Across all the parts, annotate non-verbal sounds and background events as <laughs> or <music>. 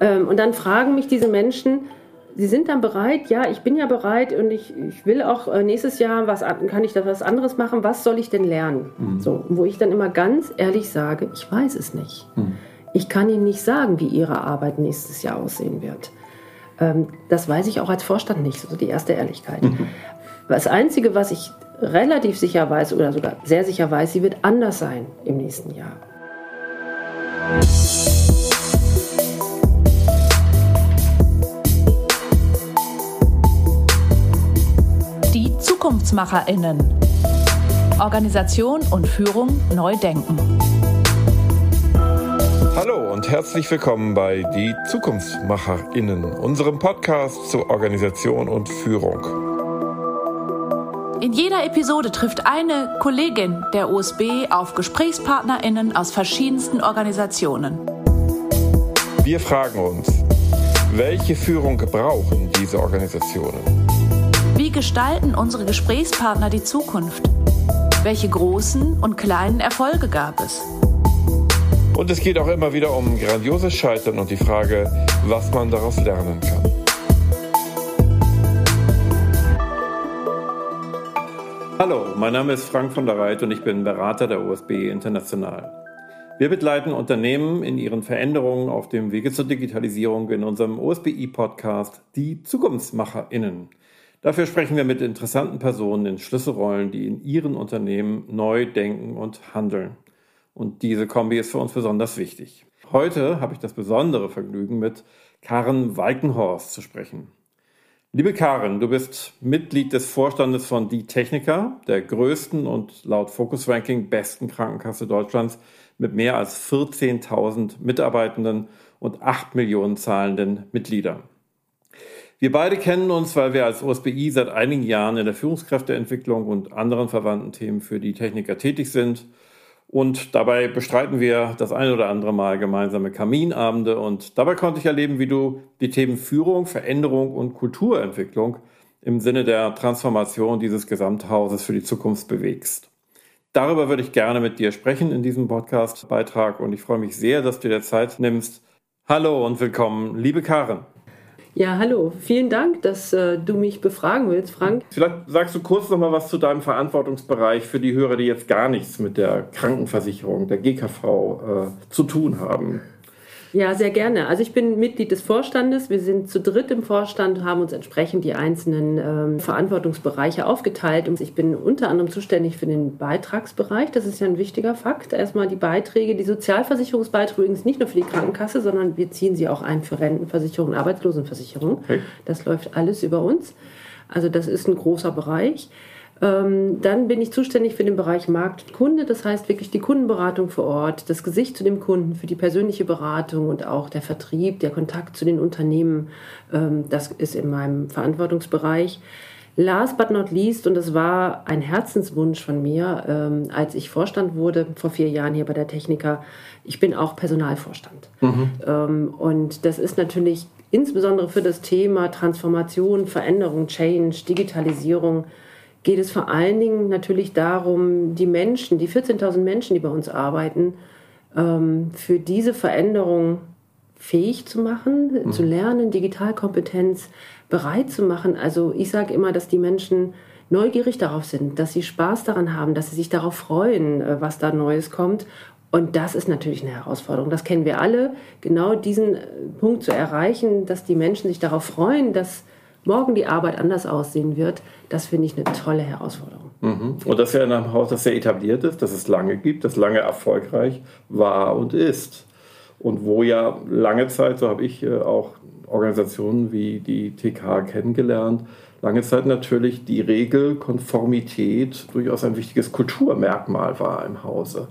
Ähm, und dann fragen mich diese Menschen, sie sind dann bereit, ja, ich bin ja bereit und ich, ich will auch äh, nächstes Jahr, was kann ich da was anderes machen, was soll ich denn lernen? Mhm. So, wo ich dann immer ganz ehrlich sage, ich weiß es nicht. Mhm. Ich kann Ihnen nicht sagen, wie Ihre Arbeit nächstes Jahr aussehen wird. Ähm, das weiß ich auch als Vorstand nicht, so die erste Ehrlichkeit. Mhm. Das Einzige, was ich relativ sicher weiß oder sogar sehr sicher weiß, sie wird anders sein im nächsten Jahr. Die ZukunftsmacherInnen. Organisation und Führung neu denken. Hallo und herzlich willkommen bei Die ZukunftsmacherInnen, unserem Podcast zur Organisation und Führung. In jeder Episode trifft eine Kollegin der USB auf GesprächspartnerInnen aus verschiedensten Organisationen. Wir fragen uns, welche Führung brauchen diese Organisationen? Wie gestalten unsere Gesprächspartner die Zukunft? Welche großen und kleinen Erfolge gab es? Und es geht auch immer wieder um grandioses Scheitern und die Frage, was man daraus lernen kann. Hallo, mein Name ist Frank von der Reit und ich bin Berater der OSB International. Wir begleiten Unternehmen in ihren Veränderungen auf dem Wege zur Digitalisierung in unserem OSBI-Podcast Die ZukunftsmacherInnen. Dafür sprechen wir mit interessanten Personen in Schlüsselrollen, die in ihren Unternehmen neu denken und handeln. Und diese Kombi ist für uns besonders wichtig. Heute habe ich das besondere Vergnügen, mit Karen Walkenhorst zu sprechen. Liebe Karen, du bist Mitglied des Vorstandes von Die Techniker, der größten und laut Focus Ranking besten Krankenkasse Deutschlands mit mehr als 14.000 Mitarbeitenden und 8 Millionen zahlenden Mitgliedern. Wir beide kennen uns, weil wir als OSBI seit einigen Jahren in der Führungskräfteentwicklung und anderen verwandten Themen für die Techniker tätig sind und dabei bestreiten wir das ein oder andere Mal gemeinsame Kaminabende. Und dabei konnte ich erleben, wie du die Themen Führung, Veränderung und Kulturentwicklung im Sinne der Transformation dieses Gesamthauses für die Zukunft bewegst. Darüber würde ich gerne mit dir sprechen in diesem Podcast-Beitrag und ich freue mich sehr, dass du dir Zeit nimmst. Hallo und willkommen, liebe Karen. Ja, hallo. Vielen Dank, dass äh, du mich befragen willst, Frank. Vielleicht sagst du kurz noch mal was zu deinem Verantwortungsbereich für die Hörer, die jetzt gar nichts mit der Krankenversicherung, der GKV äh, zu tun haben. Ja, sehr gerne. Also ich bin Mitglied des Vorstandes. Wir sind zu dritt im Vorstand, haben uns entsprechend die einzelnen ähm, Verantwortungsbereiche aufgeteilt. Und ich bin unter anderem zuständig für den Beitragsbereich. Das ist ja ein wichtiger Fakt. Erstmal die Beiträge, die Sozialversicherungsbeiträge übrigens nicht nur für die Krankenkasse, sondern wir ziehen sie auch ein für Rentenversicherung Arbeitslosenversicherung. Okay. Das läuft alles über uns. Also das ist ein großer Bereich. Ähm, dann bin ich zuständig für den Bereich Markt und Kunde, das heißt wirklich die Kundenberatung vor Ort, das Gesicht zu dem Kunden für die persönliche Beratung und auch der Vertrieb, der Kontakt zu den Unternehmen. Ähm, das ist in meinem Verantwortungsbereich. Last but not least, und das war ein Herzenswunsch von mir, ähm, als ich Vorstand wurde vor vier Jahren hier bei der Techniker, ich bin auch Personalvorstand. Mhm. Und das ist natürlich insbesondere für das Thema Transformation, Veränderung, Change, Digitalisierung geht es vor allen Dingen natürlich darum, die Menschen, die 14.000 Menschen, die bei uns arbeiten, ähm, für diese Veränderung fähig zu machen, mhm. zu lernen, Digitalkompetenz bereit zu machen. Also ich sage immer, dass die Menschen neugierig darauf sind, dass sie Spaß daran haben, dass sie sich darauf freuen, äh, was da Neues kommt. Und das ist natürlich eine Herausforderung. Das kennen wir alle. Genau diesen äh, Punkt zu erreichen, dass die Menschen sich darauf freuen, dass morgen die Arbeit anders aussehen wird, das finde ich eine tolle Herausforderung. Mhm. Und das ja in einem Haus, das sehr etabliert ist, das es lange gibt, das lange erfolgreich war und ist. Und wo ja lange Zeit, so habe ich äh, auch Organisationen wie die TK kennengelernt, lange Zeit natürlich die Regelkonformität durchaus ein wichtiges Kulturmerkmal war im Hause.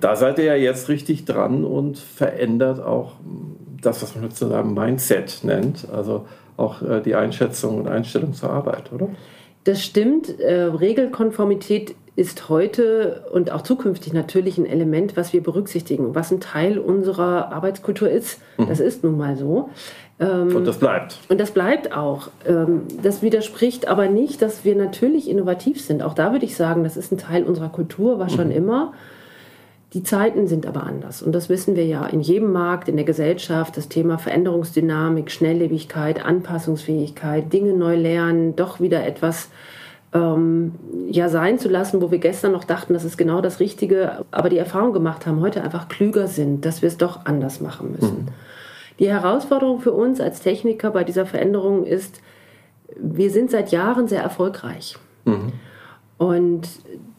Da seid ihr ja jetzt richtig dran und verändert auch das, was man sozusagen Mindset nennt. Also auch äh, die Einschätzung und Einstellung zur Arbeit, oder? Das stimmt. Äh, Regelkonformität ist heute und auch zukünftig natürlich ein Element, was wir berücksichtigen, was ein Teil unserer Arbeitskultur ist. Mhm. Das ist nun mal so. Ähm, und das bleibt. Und das bleibt auch. Ähm, das widerspricht aber nicht, dass wir natürlich innovativ sind. Auch da würde ich sagen, das ist ein Teil unserer Kultur, war schon mhm. immer. Die Zeiten sind aber anders. Und das wissen wir ja in jedem Markt, in der Gesellschaft. Das Thema Veränderungsdynamik, Schnelllebigkeit, Anpassungsfähigkeit, Dinge neu lernen, doch wieder etwas ähm, ja sein zu lassen, wo wir gestern noch dachten, das ist genau das Richtige, aber die Erfahrung gemacht haben, heute einfach klüger sind, dass wir es doch anders machen müssen. Mhm. Die Herausforderung für uns als Techniker bei dieser Veränderung ist, wir sind seit Jahren sehr erfolgreich. Mhm. Und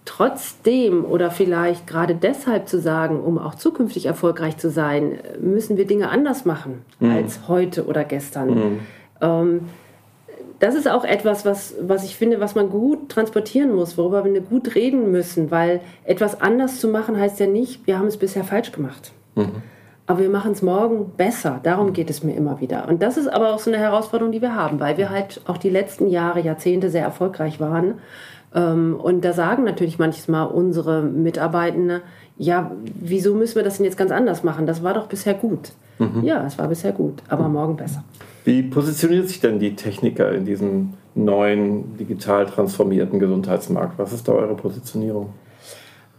trotzdem oder vielleicht gerade deshalb zu sagen, um auch zukünftig erfolgreich zu sein, müssen wir Dinge anders machen mhm. als heute oder gestern. Mhm. Ähm, das ist auch etwas, was, was ich finde, was man gut transportieren muss, worüber wir gut reden müssen, weil etwas anders zu machen heißt ja nicht, wir haben es bisher falsch gemacht. Mhm. Aber wir machen es morgen besser. Darum geht es mir immer wieder. Und das ist aber auch so eine Herausforderung, die wir haben, weil wir halt auch die letzten Jahre, Jahrzehnte sehr erfolgreich waren und da sagen natürlich manchmal unsere Mitarbeitenden, ja, wieso müssen wir das denn jetzt ganz anders machen? Das war doch bisher gut. Mhm. Ja, es war bisher gut, aber mhm. morgen besser. Wie positioniert sich denn die Techniker in diesem neuen, digital transformierten Gesundheitsmarkt? Was ist da eure Positionierung?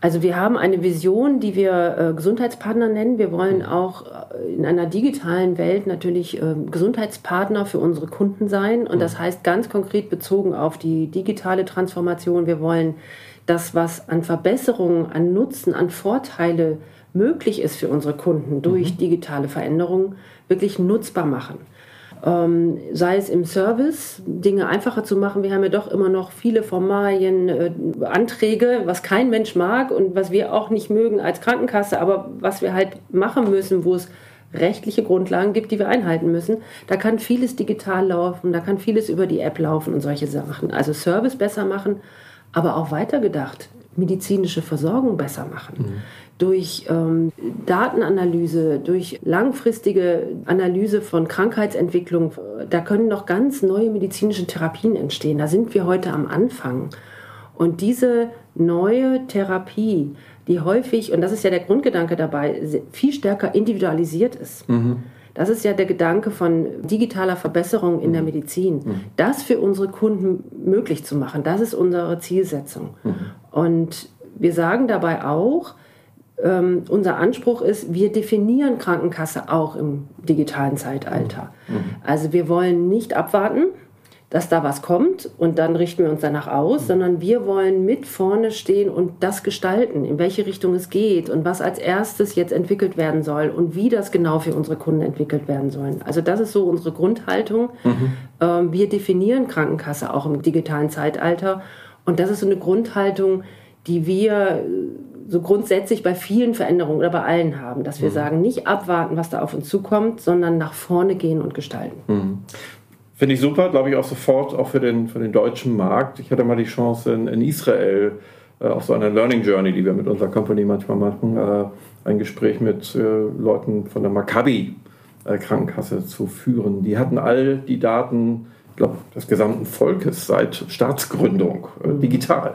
Also wir haben eine Vision, die wir äh, Gesundheitspartner nennen. Wir wollen mhm. auch äh, in einer digitalen Welt natürlich äh, Gesundheitspartner für unsere Kunden sein. Und das mhm. heißt ganz konkret bezogen auf die digitale Transformation. Wir wollen das, was an Verbesserungen, an Nutzen, an Vorteile möglich ist für unsere Kunden durch mhm. digitale Veränderungen, wirklich nutzbar machen ähm, sei es im Service, Dinge einfacher zu machen. Wir haben ja doch immer noch viele Formalien, äh, Anträge, was kein Mensch mag und was wir auch nicht mögen als Krankenkasse, aber was wir halt machen müssen, wo es rechtliche Grundlagen gibt, die wir einhalten müssen. Da kann vieles digital laufen, da kann vieles über die App laufen und solche Sachen. Also Service besser machen, aber auch weitergedacht, medizinische Versorgung besser machen. Mhm durch ähm, Datenanalyse, durch langfristige Analyse von Krankheitsentwicklung, da können noch ganz neue medizinische Therapien entstehen. Da sind wir heute am Anfang. Und diese neue Therapie, die häufig, und das ist ja der Grundgedanke dabei, viel stärker individualisiert ist. Mhm. Das ist ja der Gedanke von digitaler Verbesserung in der Medizin. Mhm. Das für unsere Kunden möglich zu machen, das ist unsere Zielsetzung. Mhm. Und wir sagen dabei auch, ähm, unser Anspruch ist, wir definieren Krankenkasse auch im digitalen Zeitalter. Mhm. Also wir wollen nicht abwarten, dass da was kommt und dann richten wir uns danach aus, mhm. sondern wir wollen mit vorne stehen und das gestalten, in welche Richtung es geht und was als erstes jetzt entwickelt werden soll und wie das genau für unsere Kunden entwickelt werden soll. Also das ist so unsere Grundhaltung. Mhm. Ähm, wir definieren Krankenkasse auch im digitalen Zeitalter und das ist so eine Grundhaltung, die wir so grundsätzlich bei vielen Veränderungen oder bei allen haben, dass wir mhm. sagen, nicht abwarten, was da auf uns zukommt, sondern nach vorne gehen und gestalten. Mhm. Finde ich super, glaube ich auch sofort, auch für den, für den deutschen Markt. Ich hatte mal die Chance in, in Israel äh, auf so einer Learning Journey, die wir mit unserer Company manchmal machen, äh, ein Gespräch mit äh, Leuten von der Maccabi äh, Krankenkasse zu führen. Die hatten all die Daten, ich glaube, des gesamten Volkes seit Staatsgründung äh, digital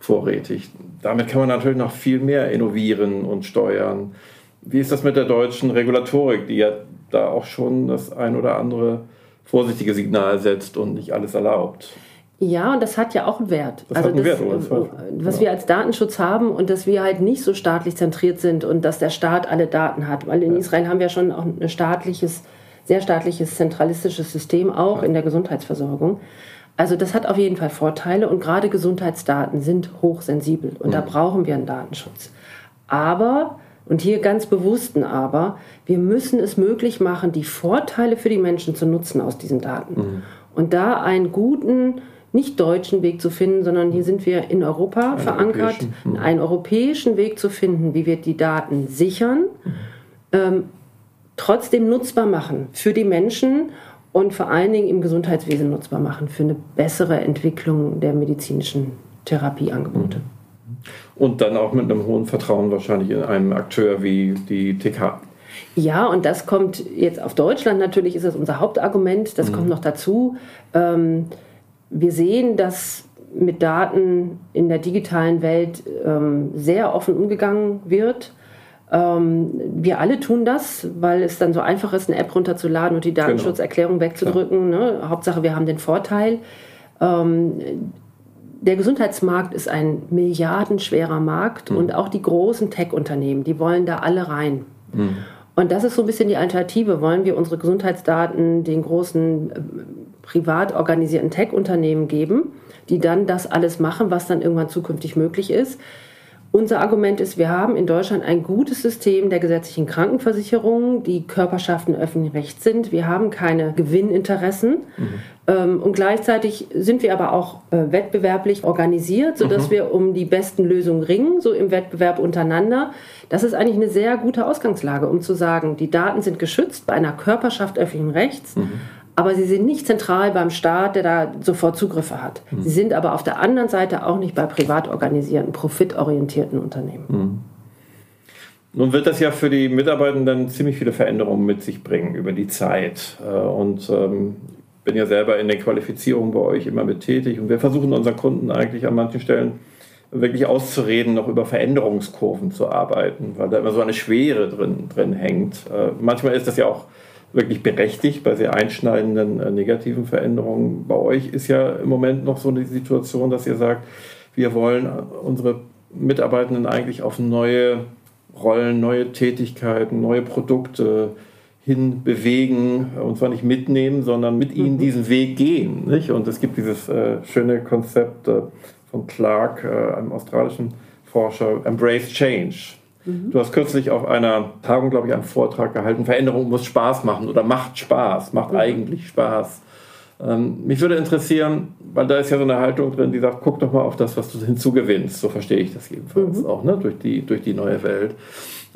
vorrätig. Damit kann man natürlich noch viel mehr innovieren und steuern. Wie ist das mit der deutschen Regulatorik, die ja da auch schon das ein oder andere vorsichtige Signal setzt und nicht alles erlaubt? Ja, und das hat ja auch einen Wert. Das also hat einen das, Wert, was ja. wir als Datenschutz haben und dass wir halt nicht so staatlich zentriert sind und dass der Staat alle Daten hat. Weil in ja. Israel haben wir schon auch ein staatliches, sehr staatliches, zentralistisches System auch ja. in der Gesundheitsversorgung. Also das hat auf jeden Fall Vorteile und gerade Gesundheitsdaten sind hochsensibel und mhm. da brauchen wir einen Datenschutz. Aber, und hier ganz bewusst ein Aber, wir müssen es möglich machen, die Vorteile für die Menschen zu nutzen aus diesen Daten. Mhm. Und da einen guten, nicht deutschen Weg zu finden, sondern hier sind wir in Europa einen verankert, europäischen. Mhm. einen europäischen Weg zu finden, wie wir die Daten sichern, mhm. ähm, trotzdem nutzbar machen für die Menschen und vor allen Dingen im Gesundheitswesen nutzbar machen für eine bessere Entwicklung der medizinischen Therapieangebote. Und dann auch mit einem hohen Vertrauen wahrscheinlich in einen Akteur wie die TK. Ja, und das kommt jetzt auf Deutschland natürlich, ist das unser Hauptargument. Das mhm. kommt noch dazu. Ähm, wir sehen, dass mit Daten in der digitalen Welt ähm, sehr offen umgegangen wird. Ähm, wir alle tun das, weil es dann so einfach ist, eine App runterzuladen und die genau. Datenschutzerklärung wegzudrücken. Ne? Hauptsache, wir haben den Vorteil. Ähm, der Gesundheitsmarkt ist ein milliardenschwerer Markt mhm. und auch die großen Tech-Unternehmen, die wollen da alle rein. Mhm. Und das ist so ein bisschen die Alternative. Wollen wir unsere Gesundheitsdaten den großen äh, privat organisierten Tech-Unternehmen geben, die dann das alles machen, was dann irgendwann zukünftig möglich ist? Unser Argument ist, wir haben in Deutschland ein gutes System der gesetzlichen Krankenversicherung, die Körperschaften öffentlichen Rechts sind. Wir haben keine Gewinninteressen. Mhm. Ähm, und gleichzeitig sind wir aber auch äh, wettbewerblich organisiert, sodass mhm. wir um die besten Lösungen ringen, so im Wettbewerb untereinander. Das ist eigentlich eine sehr gute Ausgangslage, um zu sagen, die Daten sind geschützt bei einer Körperschaft öffentlichen Rechts. Mhm aber sie sind nicht zentral beim Staat, der da sofort Zugriffe hat. Mhm. Sie sind aber auf der anderen Seite auch nicht bei privat organisierten, profitorientierten Unternehmen. Mhm. Nun wird das ja für die Mitarbeitenden ziemlich viele Veränderungen mit sich bringen über die Zeit. Äh, und ähm, bin ja selber in der Qualifizierung bei euch immer mit tätig. Und wir versuchen unseren Kunden eigentlich an manchen Stellen wirklich auszureden, noch über Veränderungskurven zu arbeiten, weil da immer so eine Schwere drin, drin hängt. Äh, manchmal ist das ja auch wirklich berechtigt bei sehr einschneidenden äh, negativen Veränderungen. Bei euch ist ja im Moment noch so eine Situation, dass ihr sagt, wir wollen äh, unsere Mitarbeitenden eigentlich auf neue Rollen, neue Tätigkeiten, neue Produkte hin bewegen, und zwar nicht mitnehmen, sondern mit ihnen mhm. diesen Weg gehen. Nicht? Und es gibt dieses äh, schöne Konzept äh, von Clark, äh, einem australischen Forscher, Embrace Change. Mhm. Du hast kürzlich auf einer Tagung, glaube ich, einen Vortrag gehalten, Veränderung muss Spaß machen oder macht Spaß, macht mhm. eigentlich Spaß. Ähm, mich würde interessieren, weil da ist ja so eine Haltung drin, die sagt, guck doch mal auf das, was du hinzugewinnst. So verstehe ich das jedenfalls mhm. auch, ne? durch, die, durch die neue Welt.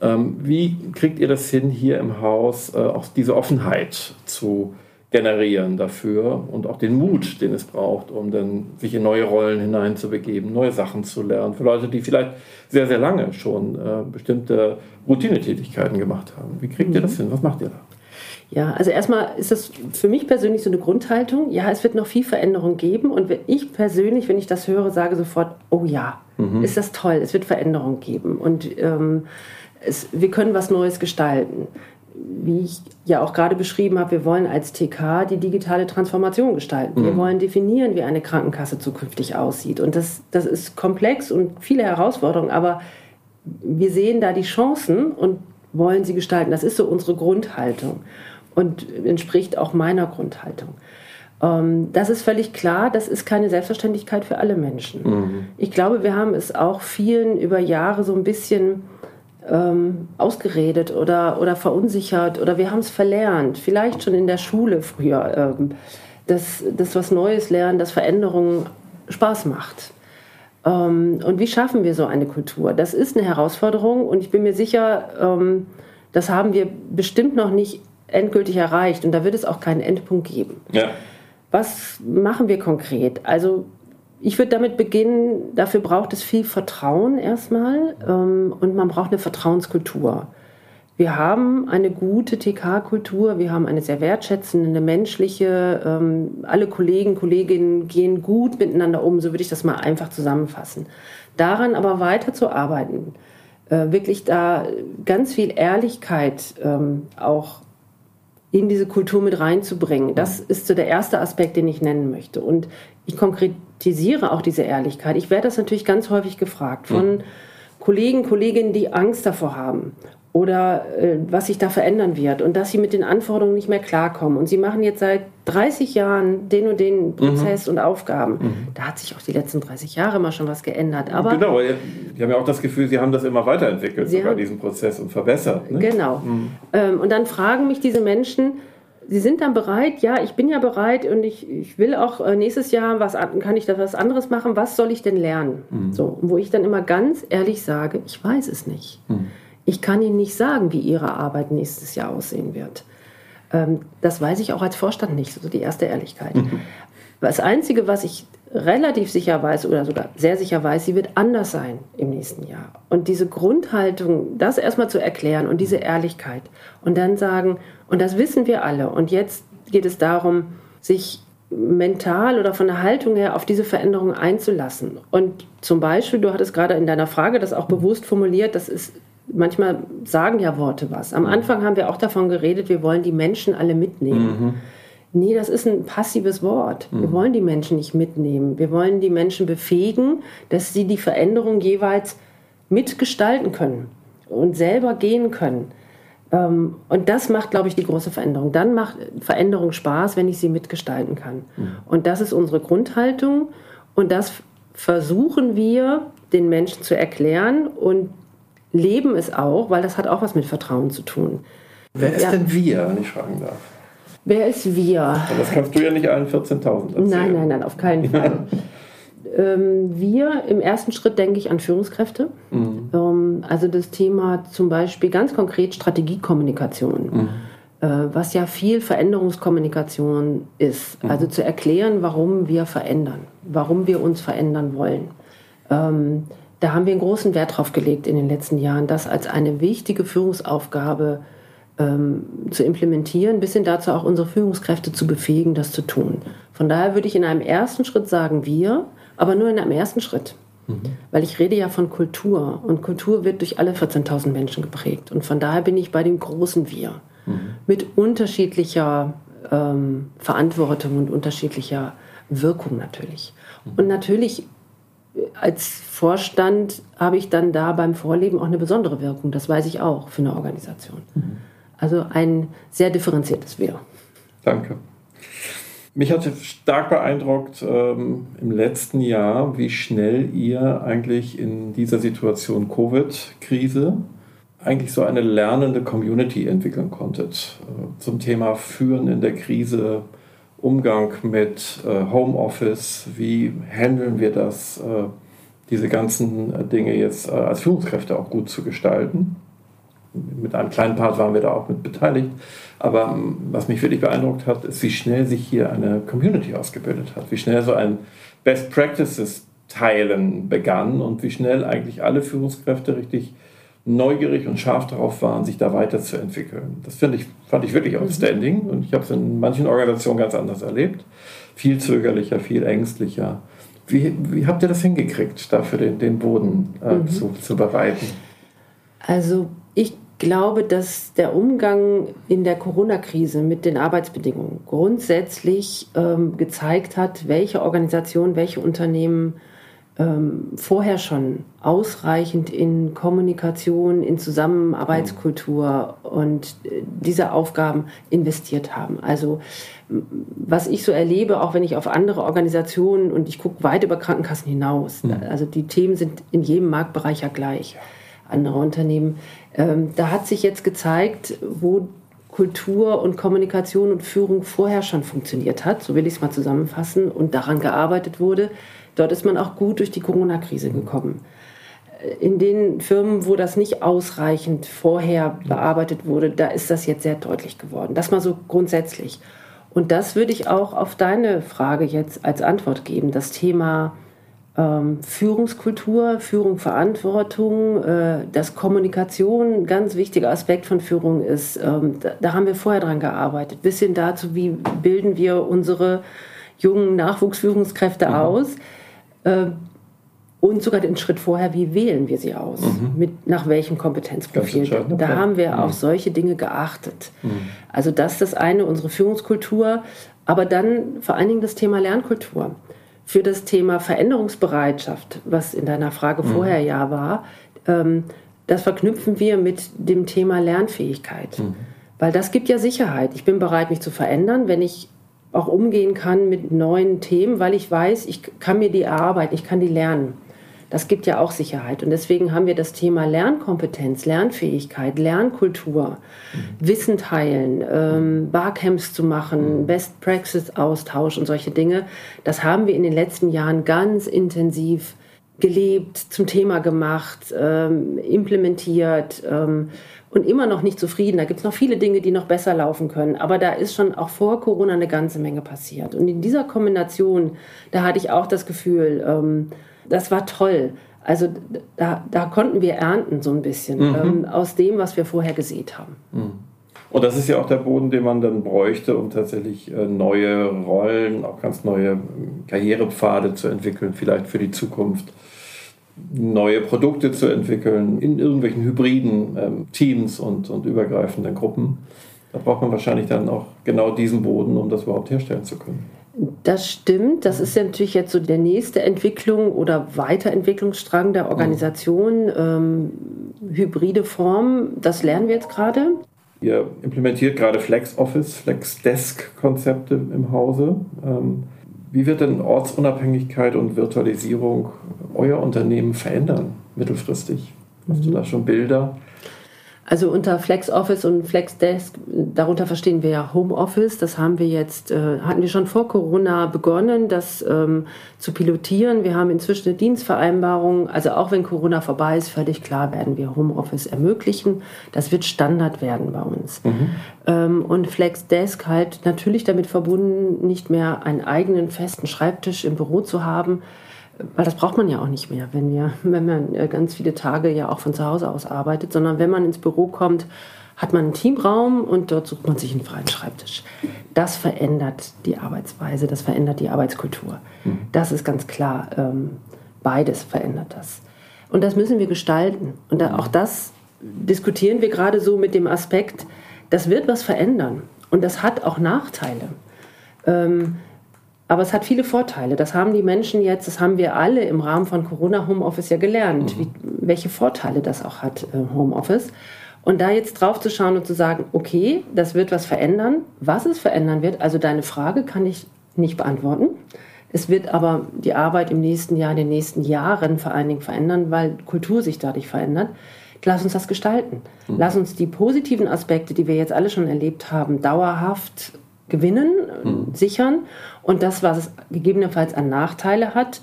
Ähm, wie kriegt ihr das hin, hier im Haus äh, auch diese Offenheit zu generieren dafür und auch den Mut, den es braucht, um dann sich in neue Rollen hineinzubegeben, neue Sachen zu lernen. Für Leute, die vielleicht sehr, sehr lange schon äh, bestimmte Routinetätigkeiten gemacht haben. Wie kriegt mhm. ihr das hin? Was macht ihr da? Ja, also erstmal ist das für mich persönlich so eine Grundhaltung. Ja, es wird noch viel Veränderung geben und ich persönlich, wenn ich das höre, sage sofort, oh ja, mhm. ist das toll, es wird Veränderung geben und ähm, es, wir können was Neues gestalten wie ich ja auch gerade beschrieben habe, wir wollen als TK die digitale Transformation gestalten. Mhm. Wir wollen definieren, wie eine Krankenkasse zukünftig aussieht. Und das, das ist komplex und viele Herausforderungen, aber wir sehen da die Chancen und wollen sie gestalten. Das ist so unsere Grundhaltung und entspricht auch meiner Grundhaltung. Ähm, das ist völlig klar, das ist keine Selbstverständlichkeit für alle Menschen. Mhm. Ich glaube, wir haben es auch vielen über Jahre so ein bisschen ähm, ausgeredet oder, oder verunsichert oder wir haben es verlernt, vielleicht schon in der Schule früher, ähm, dass, dass was Neues lernen, dass Veränderung Spaß macht. Ähm, und wie schaffen wir so eine Kultur? Das ist eine Herausforderung und ich bin mir sicher, ähm, das haben wir bestimmt noch nicht endgültig erreicht und da wird es auch keinen Endpunkt geben. Ja. Was machen wir konkret? Also ich würde damit beginnen, dafür braucht es viel Vertrauen erstmal ähm, und man braucht eine Vertrauenskultur. Wir haben eine gute TK-Kultur, wir haben eine sehr wertschätzende, menschliche, ähm, alle Kollegen, Kolleginnen gehen gut miteinander um, so würde ich das mal einfach zusammenfassen. Daran aber weiter zu arbeiten, äh, wirklich da ganz viel Ehrlichkeit ähm, auch in diese Kultur mit reinzubringen. Das ist so der erste Aspekt, den ich nennen möchte. Und ich konkretisiere auch diese Ehrlichkeit. Ich werde das natürlich ganz häufig gefragt von Kollegen, Kolleginnen, die Angst davor haben oder äh, was sich da verändern wird und dass sie mit den Anforderungen nicht mehr klarkommen. Und sie machen jetzt seit 30 Jahren den und den mhm. Prozess mhm. und Aufgaben. Mhm. Da hat sich auch die letzten 30 Jahre mal schon was geändert. Aber genau, die haben ja auch das Gefühl, sie haben das immer weiterentwickelt, sogar diesen Prozess und verbessert. Ne? Genau. Mhm. Ähm, und dann fragen mich diese Menschen, Sie sind dann bereit, ja, ich bin ja bereit und ich, ich will auch äh, nächstes Jahr was kann ich da was anderes machen, was soll ich denn lernen? Mhm. So, wo ich dann immer ganz ehrlich sage, ich weiß es nicht. Mhm. Ich kann Ihnen nicht sagen, wie Ihre Arbeit nächstes Jahr aussehen wird. Ähm, das weiß ich auch als Vorstand nicht, so die erste Ehrlichkeit. Mhm. Das Einzige, was ich relativ sicher weiß oder sogar sehr sicher weiß, sie wird anders sein im nächsten Jahr. Und diese Grundhaltung, das erstmal zu erklären und diese Ehrlichkeit und dann sagen, und das wissen wir alle, und jetzt geht es darum, sich mental oder von der Haltung her auf diese Veränderung einzulassen. Und zum Beispiel, du hattest gerade in deiner Frage das auch bewusst formuliert, das ist manchmal sagen ja Worte was. Am Anfang haben wir auch davon geredet, wir wollen die Menschen alle mitnehmen. Mhm Nee, das ist ein passives Wort. Wir Mhm. wollen die Menschen nicht mitnehmen. Wir wollen die Menschen befähigen, dass sie die Veränderung jeweils mitgestalten können und selber gehen können. Ähm, Und das macht, glaube ich, die große Veränderung. Dann macht Veränderung Spaß, wenn ich sie mitgestalten kann. Und das ist unsere Grundhaltung. Und das versuchen wir den Menschen zu erklären und leben es auch, weil das hat auch was mit Vertrauen zu tun. Wer ist Ja. denn wir, wenn ich fragen darf? Wer ist wir? Aber das kannst du ja nicht allen 14.000 erzählen. Nein, nein, nein, auf keinen Fall. ähm, wir im ersten Schritt denke ich an Führungskräfte. Ähm, also das Thema zum Beispiel ganz konkret Strategiekommunikation, äh, was ja viel Veränderungskommunikation ist. Also zu erklären, warum wir verändern, warum wir uns verändern wollen. Ähm, da haben wir einen großen Wert drauf gelegt in den letzten Jahren, das als eine wichtige Führungsaufgabe ähm, zu implementieren, bis hin dazu auch unsere Führungskräfte zu befähigen, das zu tun. Von daher würde ich in einem ersten Schritt sagen wir, aber nur in einem ersten Schritt. Weil ich rede ja von Kultur und Kultur wird durch alle 14.000 Menschen geprägt. Und von daher bin ich bei dem großen Wir mit unterschiedlicher ähm, Verantwortung und unterschiedlicher Wirkung natürlich. Und natürlich äh, als Vorstand habe ich dann da beim Vorleben auch eine besondere Wirkung. Das weiß ich auch für eine Organisation. Also ein sehr differenziertes Wir. Danke. Mich hat stark beeindruckt ähm, im letzten Jahr, wie schnell ihr eigentlich in dieser Situation Covid-Krise eigentlich so eine lernende Community entwickeln konntet. Äh, zum Thema Führen in der Krise, Umgang mit äh, Homeoffice, wie handeln wir das, äh, diese ganzen Dinge jetzt als Führungskräfte auch gut zu gestalten mit einem kleinen Part waren wir da auch mit beteiligt. Aber ähm, was mich wirklich beeindruckt hat, ist, wie schnell sich hier eine Community ausgebildet hat, wie schnell so ein Best Practices Teilen begann und wie schnell eigentlich alle Führungskräfte richtig neugierig und scharf darauf waren, sich da weiterzuentwickeln. Das finde ich, fand ich wirklich outstanding und ich habe es in manchen Organisationen ganz anders erlebt. Viel zögerlicher, viel ängstlicher. Wie, wie habt ihr das hingekriegt, dafür den, den Boden äh, zu, zu bereiten? Also glaube, dass der Umgang in der Corona-Krise mit den Arbeitsbedingungen grundsätzlich ähm, gezeigt hat, welche Organisationen, welche Unternehmen ähm, vorher schon ausreichend in Kommunikation, in Zusammenarbeitskultur und äh, diese Aufgaben investiert haben. Also was ich so erlebe, auch wenn ich auf andere Organisationen und ich gucke weit über Krankenkassen hinaus, also die Themen sind in jedem Marktbereich ja gleich andere Unternehmen. Ähm, da hat sich jetzt gezeigt, wo Kultur und Kommunikation und Führung vorher schon funktioniert hat, so will ich es mal zusammenfassen, und daran gearbeitet wurde. Dort ist man auch gut durch die Corona-Krise gekommen. Äh, In den Firmen, wo das nicht ausreichend vorher bearbeitet wurde, da ist das jetzt sehr deutlich geworden. Das mal so grundsätzlich. Und das würde ich auch auf deine Frage jetzt als Antwort geben. Das Thema Führungskultur, Führung, Verantwortung, äh, dass Kommunikation ein ganz wichtiger Aspekt von Führung ist. Ähm, da, haben wir vorher dran gearbeitet. Bis hin dazu, wie bilden wir unsere jungen Nachwuchsführungskräfte aus. Äh, und sogar den Schritt vorher, wie wählen wir sie aus? Mit, nach welchem Kompetenzprofil? Da haben wir auf solche Dinge geachtet. Also das ist das eine, unsere Führungskultur, aber dann vor allen Dingen das Thema Lernkultur. Für das Thema Veränderungsbereitschaft, was in deiner Frage vorher ja war, ähm, das verknüpfen wir mit dem Thema Lernfähigkeit. Weil das gibt ja Sicherheit. Ich bin bereit, mich zu verändern, wenn ich auch umgehen kann mit neuen Themen, weil ich weiß, ich kann mir die erarbeiten, ich kann die lernen. Das gibt ja auch Sicherheit. Und deswegen haben wir das Thema Lernkompetenz, Lernfähigkeit, Lernkultur, Wissen teilen, ähm, Barcamps zu machen, Best Practice Austausch und solche Dinge. Das haben wir in den letzten Jahren ganz intensiv gelebt, zum Thema gemacht, ähm, implementiert ähm, und immer noch nicht zufrieden. Da gibt es noch viele Dinge, die noch besser laufen können. Aber da ist schon auch vor Corona eine ganze Menge passiert. Und in dieser Kombination, da hatte ich auch das Gefühl, ähm, das war toll. Also da, da konnten wir ernten so ein bisschen ähm, aus dem, was wir vorher gesät haben. Und das ist ja auch der Boden, den man dann bräuchte, um tatsächlich äh, neue Rollen, auch ganz neue ähm, Karrierepfade zu entwickeln, vielleicht für die Zukunft, neue Produkte zu entwickeln in irgendwelchen hybriden ähm, Teams und, und übergreifenden Gruppen. Da braucht man wahrscheinlich dann auch genau diesen Boden, um das überhaupt herstellen zu können. Das stimmt. Das ist ja natürlich jetzt so der nächste Entwicklung oder Weiterentwicklungsstrang der Organisation. Ähm, hybride Form, das lernen wir jetzt gerade. Ihr implementiert gerade Flex Office, Flex Desk Konzepte im Hause. Ähm, wie wird denn Ortsunabhängigkeit und Virtualisierung euer Unternehmen verändern mittelfristig? Hast du da schon Bilder? Also unter FlexOffice und FlexDesk, darunter verstehen wir ja Homeoffice. Das haben wir jetzt, äh, hatten wir schon vor Corona begonnen, das ähm, zu pilotieren. Wir haben inzwischen eine Dienstvereinbarung. Also auch wenn Corona vorbei ist, völlig klar werden wir Homeoffice ermöglichen. Das wird Standard werden bei uns. Mhm. Ähm, und FlexDesk halt natürlich damit verbunden, nicht mehr einen eigenen festen Schreibtisch im Büro zu haben, weil das braucht man ja auch nicht mehr, wenn, wir, wenn man äh, ganz viele Tage ja auch von zu Hause aus arbeitet, sondern wenn man ins Büro kommt, hat man einen Teamraum und dort sucht man sich einen freien Schreibtisch. Das verändert die Arbeitsweise, das verändert die Arbeitskultur. Mhm. Das ist ganz klar. Ähm, beides verändert das. Und das müssen wir gestalten. Und auch das diskutieren wir gerade so mit dem Aspekt, das wird was verändern. Und das hat auch Nachteile. Aber es hat viele Vorteile. Das haben die Menschen jetzt, das haben wir alle im Rahmen von Corona Homeoffice ja gelernt, mhm. wie, welche Vorteile das auch hat, äh, Homeoffice. Und da jetzt drauf zu schauen und zu sagen, okay, das wird was verändern. Was es verändern wird, also deine Frage kann ich nicht beantworten. Es wird aber die Arbeit im nächsten Jahr, in den nächsten Jahren vor allen Dingen verändern, weil Kultur sich dadurch verändert. Lass uns das gestalten. Mhm. Lass uns die positiven Aspekte, die wir jetzt alle schon erlebt haben, dauerhaft gewinnen, mhm. sichern und das, was es gegebenenfalls an Nachteile hat,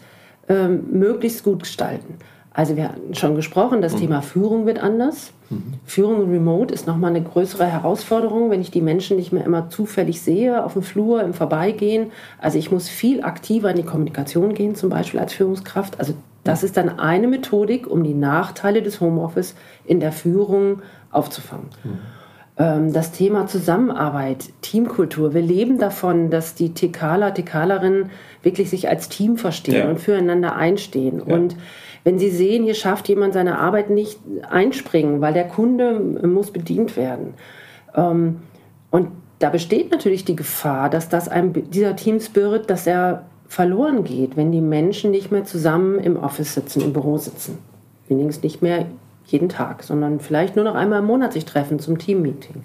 ähm, möglichst gut gestalten. Also wir hatten schon gesprochen, das mhm. Thema Führung wird anders. Mhm. Führung remote ist nochmal eine größere Herausforderung, wenn ich die Menschen nicht mehr immer zufällig sehe, auf dem Flur, im Vorbeigehen. Also ich muss viel aktiver in die Kommunikation gehen, zum Beispiel als Führungskraft. Also das ist dann eine Methodik, um die Nachteile des Homeoffice in der Führung aufzufangen. Mhm. Ähm, das Thema Zusammenarbeit, Teamkultur. Wir leben davon, dass die Tekaler, Tekalerinnen wirklich sich als Team verstehen ja. und füreinander einstehen. Ja. Und wenn Sie sehen, hier schafft jemand seine Arbeit nicht einspringen, weil der Kunde muss bedient werden. Ähm, und da besteht natürlich die Gefahr, dass das einem, dieser Team Spirit, dass er verloren geht, wenn die Menschen nicht mehr zusammen im Office sitzen, im Büro sitzen. Wenigstens nicht mehr jeden Tag, sondern vielleicht nur noch einmal im Monat sich treffen zum Teammeeting.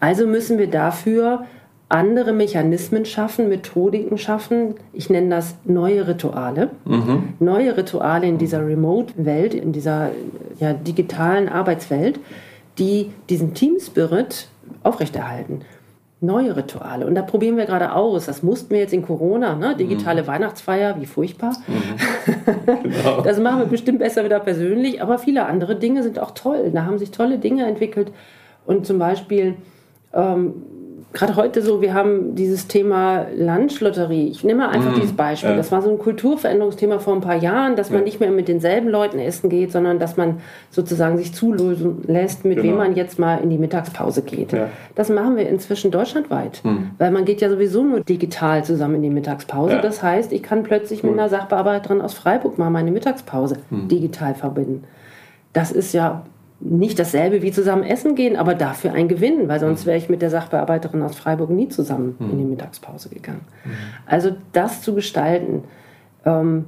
Also müssen wir dafür andere Mechanismen schaffen, Methodiken schaffen. Ich nenne das neue Rituale. Mhm. Neue Rituale in dieser Remote-Welt, in dieser ja, digitalen Arbeitswelt, die diesen Team-Spirit aufrechterhalten neue Rituale. Und da probieren wir gerade aus. Das mussten wir jetzt in Corona, ne? digitale mhm. Weihnachtsfeier, wie furchtbar. Mhm. <laughs> Genau. Das machen wir bestimmt besser wieder persönlich, aber viele andere Dinge sind auch toll. Da haben sich tolle Dinge entwickelt. Und zum Beispiel ähm, gerade heute so, wir haben dieses Thema Lunchlotterie. Ich nehme einfach mm, dieses Beispiel. Ja. Das war so ein Kulturveränderungsthema vor ein paar Jahren, dass man ja. nicht mehr mit denselben Leuten essen geht, sondern dass man sozusagen sich zulösen lässt, mit genau. wem man jetzt mal in die Mittagspause geht. Ja. Das machen wir inzwischen deutschlandweit, mm. weil man geht ja sowieso nur digital zusammen in die Mittagspause. Das heißt, ich kann plötzlich cool. mit einer Sachbearbeiterin aus Freiburg mal meine Mittagspause mm. digital verbinden. Das ist ja nicht dasselbe wie zusammen essen gehen, aber dafür ein Gewinn, weil sonst mhm. wäre ich mit der Sachbearbeiterin aus Freiburg nie zusammen mhm. in die Mittagspause gegangen. Mhm. Also das zu gestalten, ähm,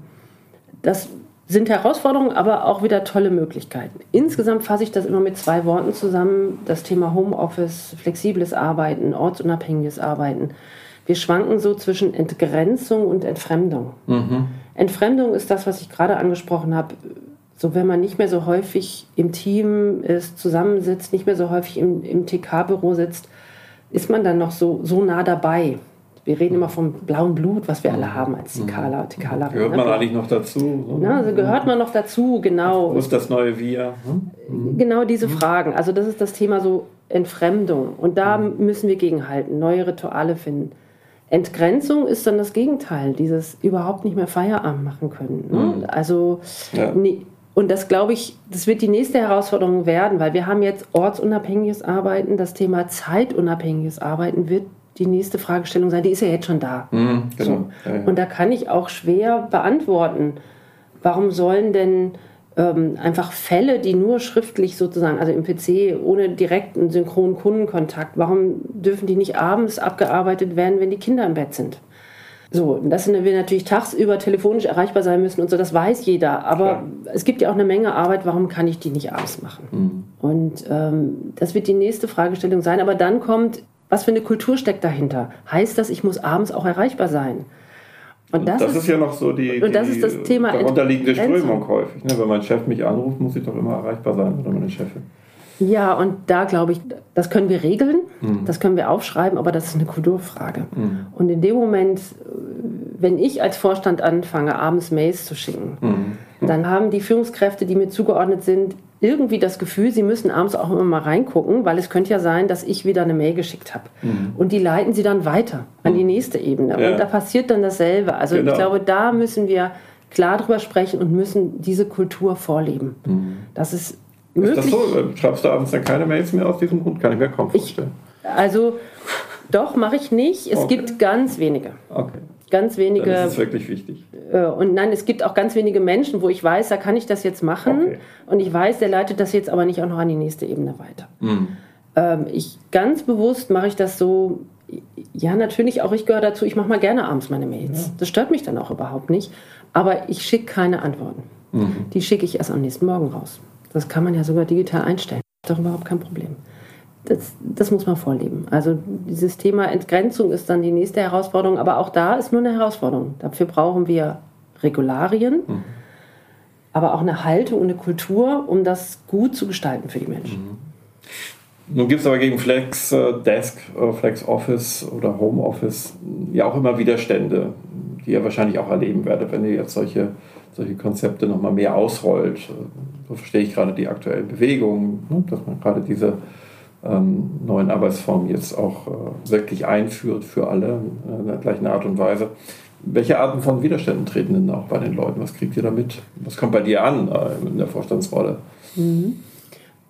das sind Herausforderungen, aber auch wieder tolle Möglichkeiten. Insgesamt fasse ich das immer mit zwei Worten zusammen. Das Thema Homeoffice, flexibles Arbeiten, ortsunabhängiges Arbeiten. Wir schwanken so zwischen Entgrenzung und Entfremdung. Mhm. Entfremdung ist das, was ich gerade angesprochen habe so wenn man nicht mehr so häufig im Team ist, zusammensitzt, nicht mehr so häufig im, im TK-Büro sitzt, ist man dann noch so, so nah dabei. Wir reden immer vom blauen Blut, was wir alle haben als TKler, mhm. TKler. Gehört man ne? eigentlich noch dazu? Na, also gehört man noch dazu, genau. Wo ist das neue Wir? Hm? Genau diese mhm. Fragen. Also das ist das Thema so Entfremdung. Und da mhm. müssen wir gegenhalten, neue Rituale finden. Entgrenzung ist dann das Gegenteil, dieses überhaupt nicht mehr Feierabend machen können. Ne? Also ja. nee, und das glaube ich, das wird die nächste Herausforderung werden, weil wir haben jetzt ortsunabhängiges Arbeiten. Das Thema zeitunabhängiges Arbeiten wird die nächste Fragestellung sein. Die ist ja jetzt schon da. Mhm, genau. so. ja, ja. Und da kann ich auch schwer beantworten, warum sollen denn ähm, einfach Fälle, die nur schriftlich sozusagen, also im PC, ohne direkten synchronen Kundenkontakt, warum dürfen die nicht abends abgearbeitet werden, wenn die Kinder im Bett sind? So, dass wir natürlich tagsüber telefonisch erreichbar sein müssen und so, das weiß jeder. Aber Klar. es gibt ja auch eine Menge Arbeit, warum kann ich die nicht abends machen? Mhm. Und ähm, das wird die nächste Fragestellung sein. Aber dann kommt, was für eine Kultur steckt dahinter? Heißt das, ich muss abends auch erreichbar sein? Und das, das ist, ist, ja noch so die, und das die ist das Thema darunterliegende Strömung häufig. Ne? Wenn mein Chef mich anruft, muss ich doch immer erreichbar sein oder meine Chefin. Ja, und da glaube ich, das können wir regeln, mhm. das können wir aufschreiben, aber das ist eine Kulturfrage. Mhm. Und in dem Moment, wenn ich als Vorstand anfange, abends Mails zu schicken, mhm. dann haben die Führungskräfte, die mir zugeordnet sind, irgendwie das Gefühl, sie müssen abends auch immer mal reingucken, weil es könnte ja sein, dass ich wieder eine Mail geschickt habe. Mhm. Und die leiten sie dann weiter an die mhm. nächste Ebene. Ja. Und da passiert dann dasselbe. Also genau. ich glaube, da müssen wir klar drüber sprechen und müssen diese Kultur vorleben. Mhm. Das ist möglich. Ist das so? Schreibst du abends dann keine Mails mehr aus diesem Grund? Kann ich mir kaum vorstellen. Ich, also doch, mache ich nicht. Es okay. gibt ganz wenige. Okay. Ganz wenige. Das ist wirklich wichtig. Äh, und nein, es gibt auch ganz wenige Menschen, wo ich weiß, da kann ich das jetzt machen. Okay. Und ich weiß, der leitet das jetzt aber nicht auch noch an die nächste Ebene weiter. Mhm. Ähm, ich ganz bewusst mache ich das so. Ja, natürlich auch ich gehöre dazu. Ich mache mal gerne abends meine Mails. Ja. Das stört mich dann auch überhaupt nicht. Aber ich schicke keine Antworten. Mhm. Die schicke ich erst am nächsten Morgen raus. Das kann man ja sogar digital einstellen. Das ist doch überhaupt kein Problem das, das muss man vorleben. Also dieses Thema Entgrenzung ist dann die nächste Herausforderung, aber auch da ist nur eine Herausforderung. Dafür brauchen wir Regularien, mhm. aber auch eine Haltung und eine Kultur, um das gut zu gestalten für die Menschen. Mhm. Nun gibt es aber gegen Flex äh, Desk, äh, Flex Office oder Home Office ja auch immer Widerstände, die ihr wahrscheinlich auch erleben werdet, wenn ihr jetzt solche, solche Konzepte nochmal mehr ausrollt. So verstehe ich gerade die aktuellen Bewegungen, ne, dass man gerade diese ähm, neuen Arbeitsformen jetzt auch äh, wirklich einführt für alle äh, in der gleichen Art und Weise. Welche Arten von Widerständen treten denn auch bei den Leuten? Was kriegt ihr damit? Was kommt bei dir an äh, in der Vorstandsrolle? Mhm.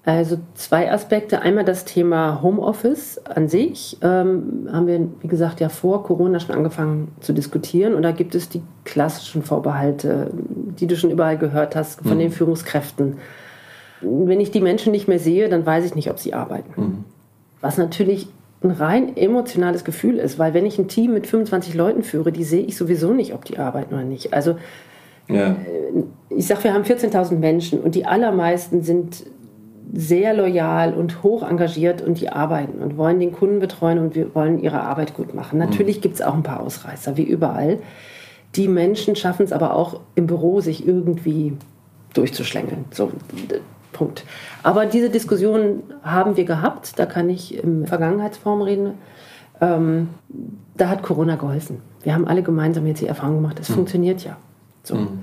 Also zwei Aspekte. Einmal das Thema Homeoffice an sich. Ähm, haben wir, wie gesagt, ja vor Corona schon angefangen zu diskutieren. Und da gibt es die klassischen Vorbehalte, die du schon überall gehört hast, von mhm. den Führungskräften wenn ich die Menschen nicht mehr sehe, dann weiß ich nicht, ob sie arbeiten. Mhm. Was natürlich ein rein emotionales Gefühl ist, weil wenn ich ein Team mit 25 Leuten führe, die sehe ich sowieso nicht, ob die arbeiten oder nicht. Also ja. Äh, ich sage, wir haben 14.000 Menschen und die allermeisten sind sehr loyal und hoch engagiert und die arbeiten und wollen den Kunden betreuen und wir wollen ihre Arbeit gut machen. Natürlich mhm. gibt es auch ein paar Ausreißer, wie überall. Die Menschen schaffen es aber auch im Büro, sich irgendwie durchzuschlängeln. So, Punkt. Aber diese Diskussion haben wir gehabt, da kann ich im Vergangenheitsform reden. Ähm, da hat Corona geholfen. Wir haben alle gemeinsam jetzt die Erfahrung gemacht, es mhm. funktioniert ja. So. Mhm.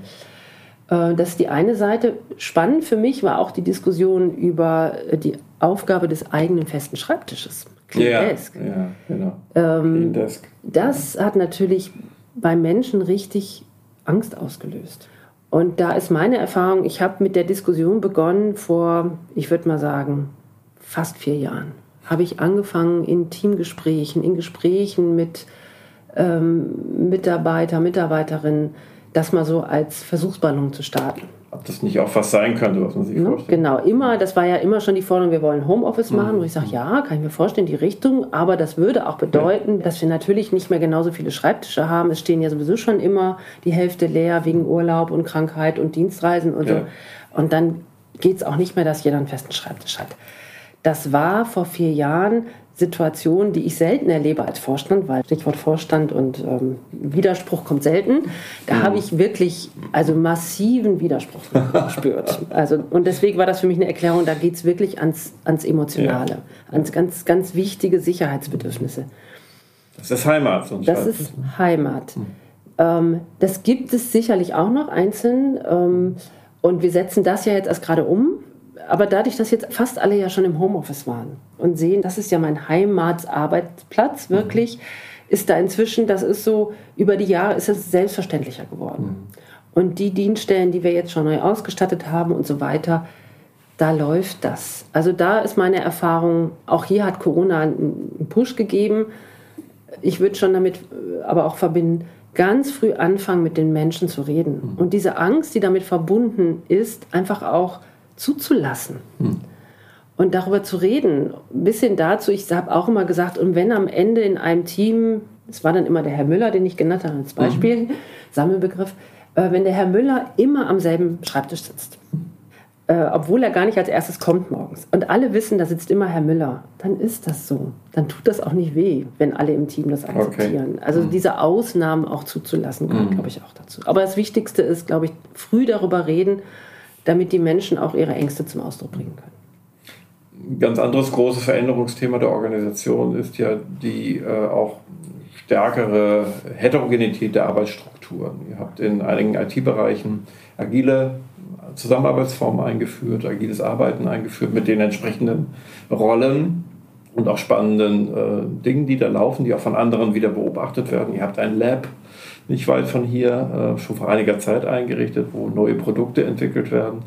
Äh, das ist die eine Seite. Spannend für mich war auch die Diskussion über die Aufgabe des eigenen festen Schreibtisches. Clean ja, Desk. Ja, genau. Ähm, Desk. Das hat natürlich bei Menschen richtig Angst ausgelöst. Und da ist meine Erfahrung, ich habe mit der Diskussion begonnen vor, ich würde mal sagen, fast vier Jahren. Habe ich angefangen in Teamgesprächen, in Gesprächen mit ähm, Mitarbeiter, Mitarbeiterinnen, das mal so als Versuchsballon zu starten ob das nicht auch was sein könnte, was man sich ja, vorstellt. Genau, immer, das war ja immer schon die Forderung, wir wollen Homeoffice mhm. machen. Und ich sage, ja, kann ich mir vorstellen, die Richtung, aber das würde auch bedeuten, ja. dass wir natürlich nicht mehr genauso viele Schreibtische haben. Es stehen ja sowieso schon immer die Hälfte leer wegen Urlaub und Krankheit und Dienstreisen und ja. so. Und dann geht es auch nicht mehr, dass jeder einen festen Schreibtisch hat. Das war vor vier Jahren Situation, die ich selten erlebe als Vorstand, weil Stichwort Vorstand und ähm, Widerspruch kommt selten. Da mhm. habe ich wirklich also massiven Widerspruch gespürt. <laughs> Also, und deswegen war das für mich eine Erklärung, da geht es wirklich ans, ans Emotionale, ja. ans ganz, ganz wichtige Sicherheitsbedürfnisse. Das ist Heimat. So das ist Heimat. Mhm. Ähm, das gibt es sicherlich auch noch einzeln. Ähm, und wir setzen das ja jetzt erst gerade um aber dadurch, dass jetzt fast alle ja schon im Homeoffice waren und sehen, das ist ja mein Heimatsarbeitsplatz mhm. wirklich, mhm. ist da inzwischen, das ist so, über die Jahre ist es selbstverständlicher geworden. Mhm. Und die Dienststellen, die wir jetzt schon neu ausgestattet haben und so weiter, da läuft das. Also da ist meine Erfahrung, auch hier hat Corona einen Push gegeben. Ich würde schon damit äh, aber auch verbinden, ganz früh anfangen, mit den Menschen zu reden. Mhm. Und diese Angst, die damit verbunden ist, einfach auch zuzulassen. Mhm. Und darüber zu reden, bis hin dazu, ich habe auch immer gesagt, und wenn am Ende in einem Team, es war dann immer der Herr Müller, den ich genannt habe als Beispiel, mhm. Sammelbegriff, äh, wenn der Herr Müller immer am selben Schreibtisch sitzt, äh, obwohl er gar nicht als erstes kommt morgens. Und alle wissen, da sitzt immer Herr Müller. Dann ist das so. Dann tut das auch nicht weh, wenn alle im Team das akzeptieren. Okay. Also mhm. diese Ausnahmen auch zuzulassen, gehört, mhm. glaube ich, auch dazu. Aber das Wichtigste ist, glaube ich, früh darüber reden, damit die Menschen auch ihre Ängste zum Ausdruck bringen können. Ein ganz anderes großes Veränderungsthema der Organisation ist ja die äh, auch stärkere Heterogenität der Arbeitsstrukturen. Ihr habt in einigen IT-Bereichen agile Zusammenarbeitsformen eingeführt, agiles Arbeiten eingeführt mit den entsprechenden Rollen und auch spannenden äh, Dingen, die da laufen, die auch von anderen wieder beobachtet werden. Ihr habt ein Lab nicht weit von hier, äh, schon vor einiger Zeit eingerichtet, wo neue Produkte entwickelt werden.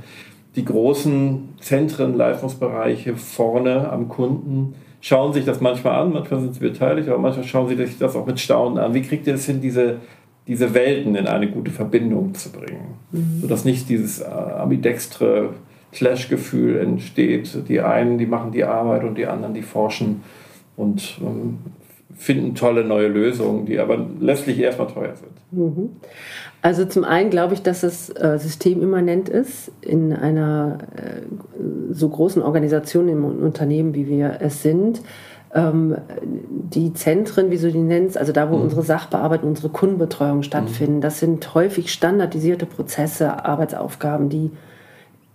Die großen Zentren, Leistungsbereiche vorne am Kunden schauen sich das manchmal an, manchmal sind sie beteiligt, aber manchmal schauen sie sich das auch mit Staunen an. Wie kriegt ihr es hin, diese diese Welten in eine gute Verbindung zu bringen, mhm. sodass nicht dieses äh, ambidextre Clash-Gefühl entsteht. Die einen, die machen die Arbeit und die anderen, die forschen und ähm, finden tolle neue Lösungen, die aber letztlich erstmal teuer sind. Mhm. Also zum einen glaube ich, dass es äh, systemimmanent ist in einer äh, so großen Organisation im Unternehmen, wie wir es sind ähm, die Zentren, wie du die nennst, also da, wo mhm. unsere Sachbearbeitung, unsere Kundenbetreuung stattfinden, mhm. das sind häufig standardisierte Prozesse, Arbeitsaufgaben, die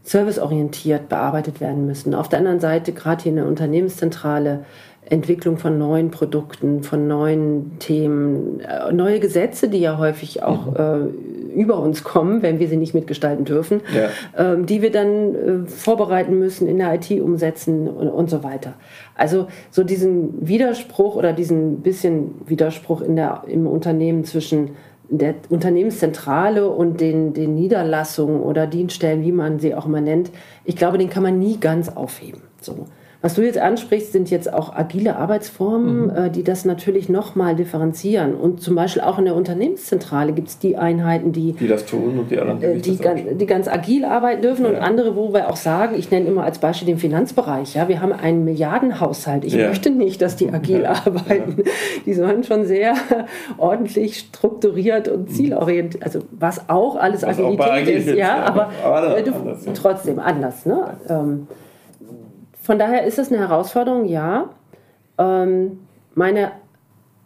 serviceorientiert bearbeitet werden müssen. Auf der anderen Seite, gerade hier in der Unternehmenszentrale, Entwicklung von neuen Produkten, von neuen Themen, äh, neue Gesetze, die ja häufig auch mhm. äh, über uns kommen, wenn wir sie nicht mitgestalten dürfen, ja. ähm, die wir dann äh, vorbereiten müssen, in der IT umsetzen und, und, so weiter. Also so diesen Widerspruch oder diesen bisschen Widerspruch in der, im Unternehmen zwischen der Unternehmenszentrale und den, den Niederlassungen oder Dienststellen, wie man sie auch immer nennt, ich glaube, den kann man nie ganz aufheben. So. Was du jetzt ansprichst, sind jetzt auch agile Arbeitsformen, mhm. äh, die das natürlich nochmal differenzieren. Und zum Beispiel auch in der Unternehmenszentrale gibt es die Einheiten, die, die das tun und die anderen, die, äh, die, ganz, die ganz agil arbeiten dürfen ja. und andere, wo wir auch sagen, ich nenne immer als Beispiel den Finanzbereich. Ja, wir haben einen Milliardenhaushalt. Ich ja. möchte nicht, dass die agil ja. arbeiten. Die sollen schon sehr <laughs> ordentlich strukturiert und mhm. zielorientiert, also was auch alles was Agilität auch ist, ja, aber, aber äh, anders, trotzdem anders. Ne? Ähm, von daher ist es eine Herausforderung, ja. Ähm, meine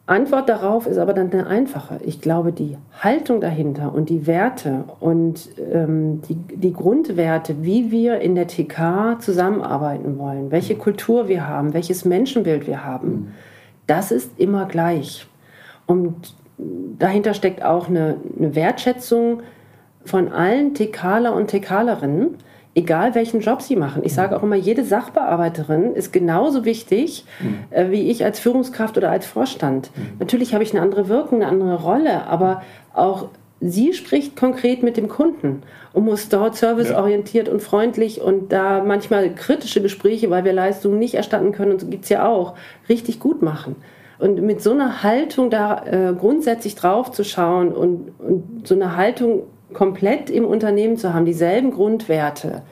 Antwort darauf ist aber dann eine einfache. Ich glaube, die Haltung dahinter und die Werte und ähm, die, die Grundwerte, wie wir in der TK zusammenarbeiten wollen, welche Kultur wir haben, welches Menschenbild wir haben, mhm. das ist immer gleich. Und dahinter steckt auch eine, eine Wertschätzung von allen TKler und TKlerinnen, egal welchen Job sie machen. Ich sage auch immer, jede Sachbearbeiterin ist genauso wichtig mhm. äh, wie ich als Führungskraft oder als Vorstand. Mhm. Natürlich habe ich eine andere Wirkung, eine andere Rolle, aber auch sie spricht konkret mit dem Kunden und muss dort serviceorientiert ja. und freundlich und da manchmal kritische Gespräche, weil wir Leistungen nicht erstatten können, und so gibt es ja auch, richtig gut machen. Und mit so einer Haltung da äh, grundsätzlich drauf zu schauen und, und so eine Haltung komplett im Unternehmen zu haben, dieselben Grundwerte,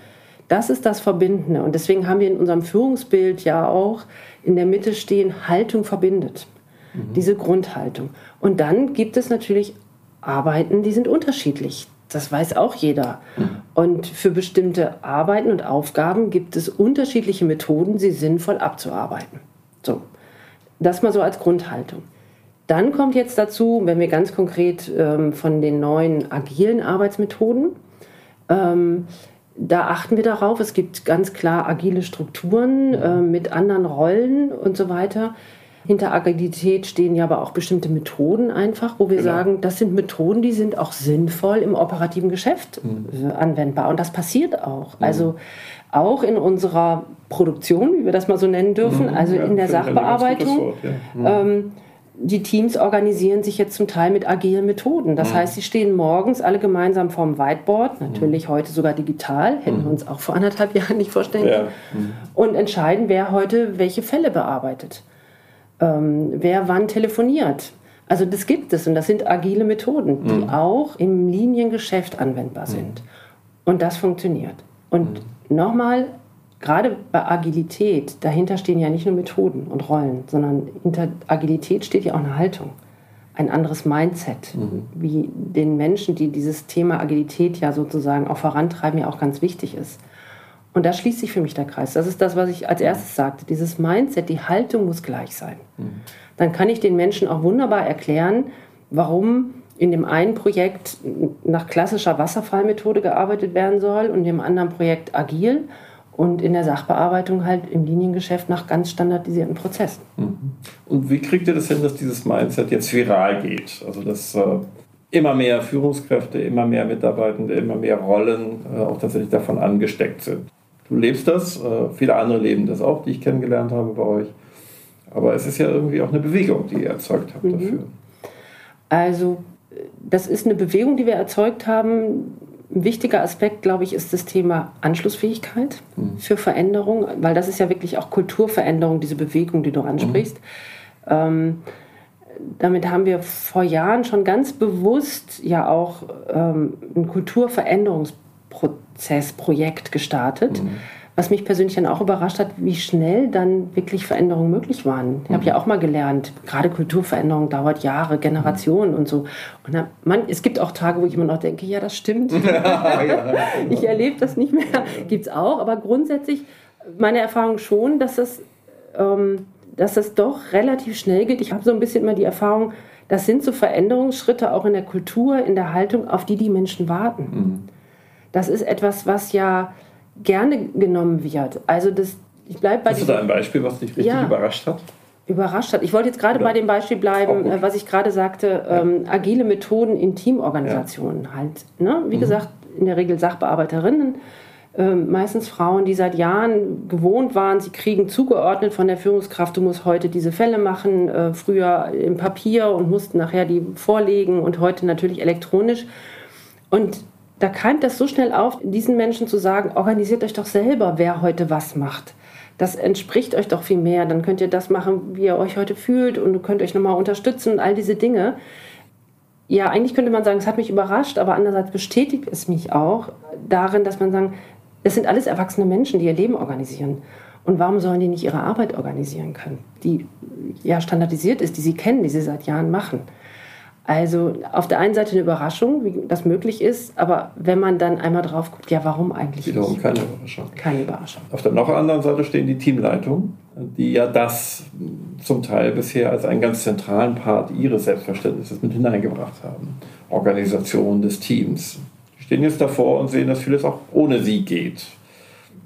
das ist das Verbindende. Und deswegen haben wir in unserem Führungsbild ja auch in der Mitte stehen, Haltung verbindet. Mhm. Diese Grundhaltung. Und dann gibt es natürlich Arbeiten, die sind unterschiedlich. Das weiß auch jeder. Mhm. Und für bestimmte Arbeiten und Aufgaben gibt es unterschiedliche Methoden, sie sinnvoll abzuarbeiten. So, das mal so als Grundhaltung. Dann kommt jetzt dazu, wenn wir ganz konkret ähm, von den neuen agilen Arbeitsmethoden, ähm, da achten wir darauf, es gibt ganz klar agile Strukturen äh, mit anderen Rollen und so weiter. Hinter Agilität stehen ja aber auch bestimmte Methoden einfach, wo wir genau. sagen, das sind Methoden, die sind auch sinnvoll im operativen Geschäft mhm. anwendbar. Und das passiert auch. Mhm. Also auch in unserer Produktion, wie wir das mal so nennen dürfen, mhm. also ja, in der Sachbearbeitung. Wort, ja. Mhm. ähm, die Teams organisieren sich jetzt zum Teil mit agilen Methoden. Das mhm. heißt, sie stehen morgens alle gemeinsam vorm Whiteboard, natürlich mhm. heute sogar digital, hätten mhm. wir uns auch vor anderthalb <laughs> Jahren nicht vorstellen können, ja. Mhm. und entscheiden, wer heute welche Fälle bearbeitet, ähm, wer wann telefoniert, Also das gibt es und das sind agile Methoden, die mhm. auch im Liniengeschäft anwendbar sind. Mhm. Und das funktioniert. Und mhm. nochmal, gerade bei Agilität, dahinter stehen ja nicht nur Methoden und Rollen, sondern hinter Agilität steht ja auch eine Haltung, ein anderes Mindset, mhm. wie den Menschen, die dieses Thema Agilität ja sozusagen auch vorantreiben, ja auch ganz wichtig ist. Und da schließt sich für mich der Kreis. Das ist das, was ich als erstes sagte. Dieses Mindset, die Haltung muss gleich sein. Mhm. Dann kann ich den Menschen auch wunderbar erklären, warum in dem einen Projekt nach klassischer Wasserfallmethode gearbeitet werden soll und in dem anderen Projekt agil und in der Sachbearbeitung halt im Liniengeschäft nach ganz standardisierten Prozessen. Mhm. Und wie kriegt ihr das hin, dass dieses Mindset jetzt viral geht? Also dass äh, immer mehr Führungskräfte, immer mehr Mitarbeitende, immer mehr Rollen äh, auch tatsächlich davon angesteckt sind. Du lebst das, äh, viele andere leben das auch, die ich kennengelernt habe bei euch. Aber es ist ja irgendwie auch eine Bewegung, die ihr erzeugt habt mhm. dafür. Also das ist eine Bewegung, die wir erzeugt haben. Ein wichtiger Aspekt, glaube ich, ist das Thema Anschlussfähigkeit mhm. für Veränderung, weil das ist ja wirklich auch Kulturveränderung, diese Bewegung, die du ansprichst. Mhm. Ähm, damit haben wir vor Jahren schon ganz bewusst ja auch ähm, ein Kulturveränderungsprozess, Projekt gestartet. Mhm was mich persönlich dann auch überrascht hat, wie schnell dann wirklich Veränderungen möglich waren. Ich habe mhm. ja auch mal gelernt, gerade Kulturveränderung dauert Jahre, Generationen und so. Und dann, man, es gibt auch Tage, wo ich immer noch denke, ja, das stimmt. <laughs> <laughs> ich erlebe das nicht mehr. Gibt es auch, aber grundsätzlich meine Erfahrung schon, dass das, ähm, dass das doch relativ schnell geht. Ich habe so ein bisschen immer die Erfahrung, das sind so Veränderungsschritte auch in der Kultur, in der Haltung, auf die die Menschen warten. Mhm. Das ist etwas, was ja gerne genommen wird. Also das, ich bleib bei Hast du da ein Beispiel, was dich richtig ja, überrascht hat? Überrascht hat. Ich wollte jetzt gerade bei dem Beispiel bleiben, äh, was ich gerade sagte, ähm, agile Methoden in Teamorganisationen ja. halt. Ne? Wie mhm. gesagt, in der Regel Sachbearbeiterinnen, äh, meistens Frauen, die seit Jahren gewohnt waren, sie kriegen zugeordnet von der Führungskraft, du musst heute diese Fälle machen, äh, früher im Papier und mussten nachher die vorlegen und heute natürlich elektronisch. Und da keimt das so schnell auf, diesen Menschen zu sagen, organisiert euch doch selber, wer heute was macht. Das entspricht euch doch viel mehr. Dann könnt ihr das machen, wie ihr euch heute fühlt und könnt euch nochmal unterstützen und all diese Dinge. Ja, eigentlich könnte man sagen, es hat mich überrascht, aber andererseits bestätigt es mich auch darin, dass man sagen, es sind alles erwachsene Menschen, die ihr Leben organisieren. Und warum sollen die nicht ihre Arbeit organisieren können, die ja standardisiert ist, die sie kennen, die sie seit Jahren machen? Also auf der einen Seite eine Überraschung, wie das möglich ist, aber wenn man dann einmal drauf guckt, ja, warum eigentlich Wiederum nicht? keine Überraschung. Keine Überraschung. Auf der noch anderen Seite stehen die Teamleitungen, die ja das zum Teil bisher als einen ganz zentralen Part ihres Selbstverständnisses mit hineingebracht haben. Organisation des Teams. Die stehen jetzt davor und sehen, dass vieles auch ohne sie geht.